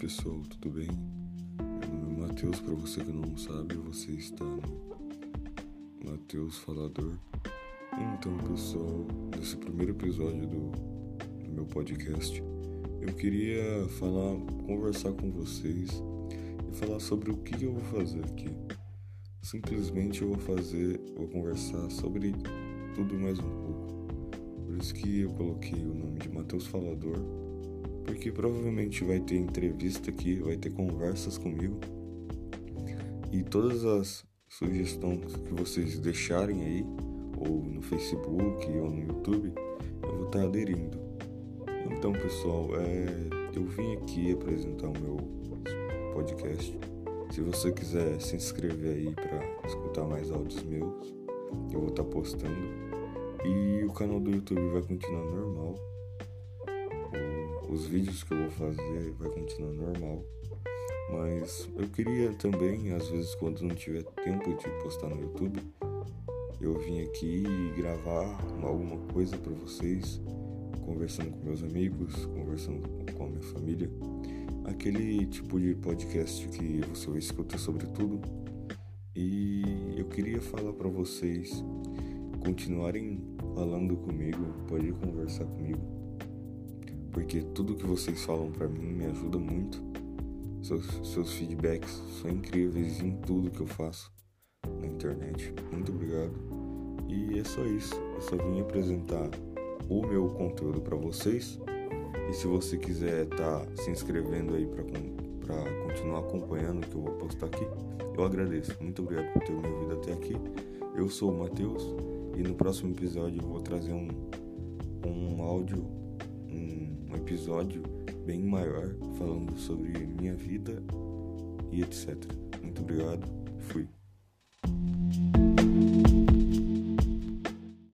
pessoal, tudo bem? Meu nome é Matheus, para você que não sabe, você está no Matheus Falador. Então, pessoal, nesse primeiro episódio do, do meu podcast, eu queria falar, conversar com vocês e falar sobre o que eu vou fazer aqui. Simplesmente eu vou fazer, vou conversar sobre tudo mais um pouco. Por isso que eu coloquei o nome de Matheus Falador porque provavelmente vai ter entrevista aqui, vai ter conversas comigo. E todas as sugestões que vocês deixarem aí, ou no Facebook ou no YouTube, eu vou estar aderindo. Então, pessoal, é, eu vim aqui apresentar o meu podcast. Se você quiser se inscrever aí para escutar mais áudios meus, eu vou estar postando. E o canal do YouTube vai continuar normal os vídeos que eu vou fazer vai continuar normal. Mas eu queria também, às vezes, quando não tiver tempo de postar no YouTube, eu vim aqui gravar alguma coisa para vocês, conversando com meus amigos, conversando com a minha família. Aquele tipo de podcast que você vai escutar sobre tudo. E eu queria falar para vocês continuarem falando comigo, pode conversar comigo porque tudo que vocês falam para mim me ajuda muito. Seus, seus feedbacks são incríveis em tudo que eu faço na internet. Muito obrigado. E é só isso. Eu só vim apresentar o meu conteúdo para vocês. E se você quiser estar tá se inscrevendo aí para continuar acompanhando o que eu vou postar aqui, eu agradeço. Muito obrigado por ter me ouvido até aqui. Eu sou o Matheus e no próximo episódio eu vou trazer um, um áudio um episódio bem maior falando sobre minha vida e etc. Muito obrigado, fui.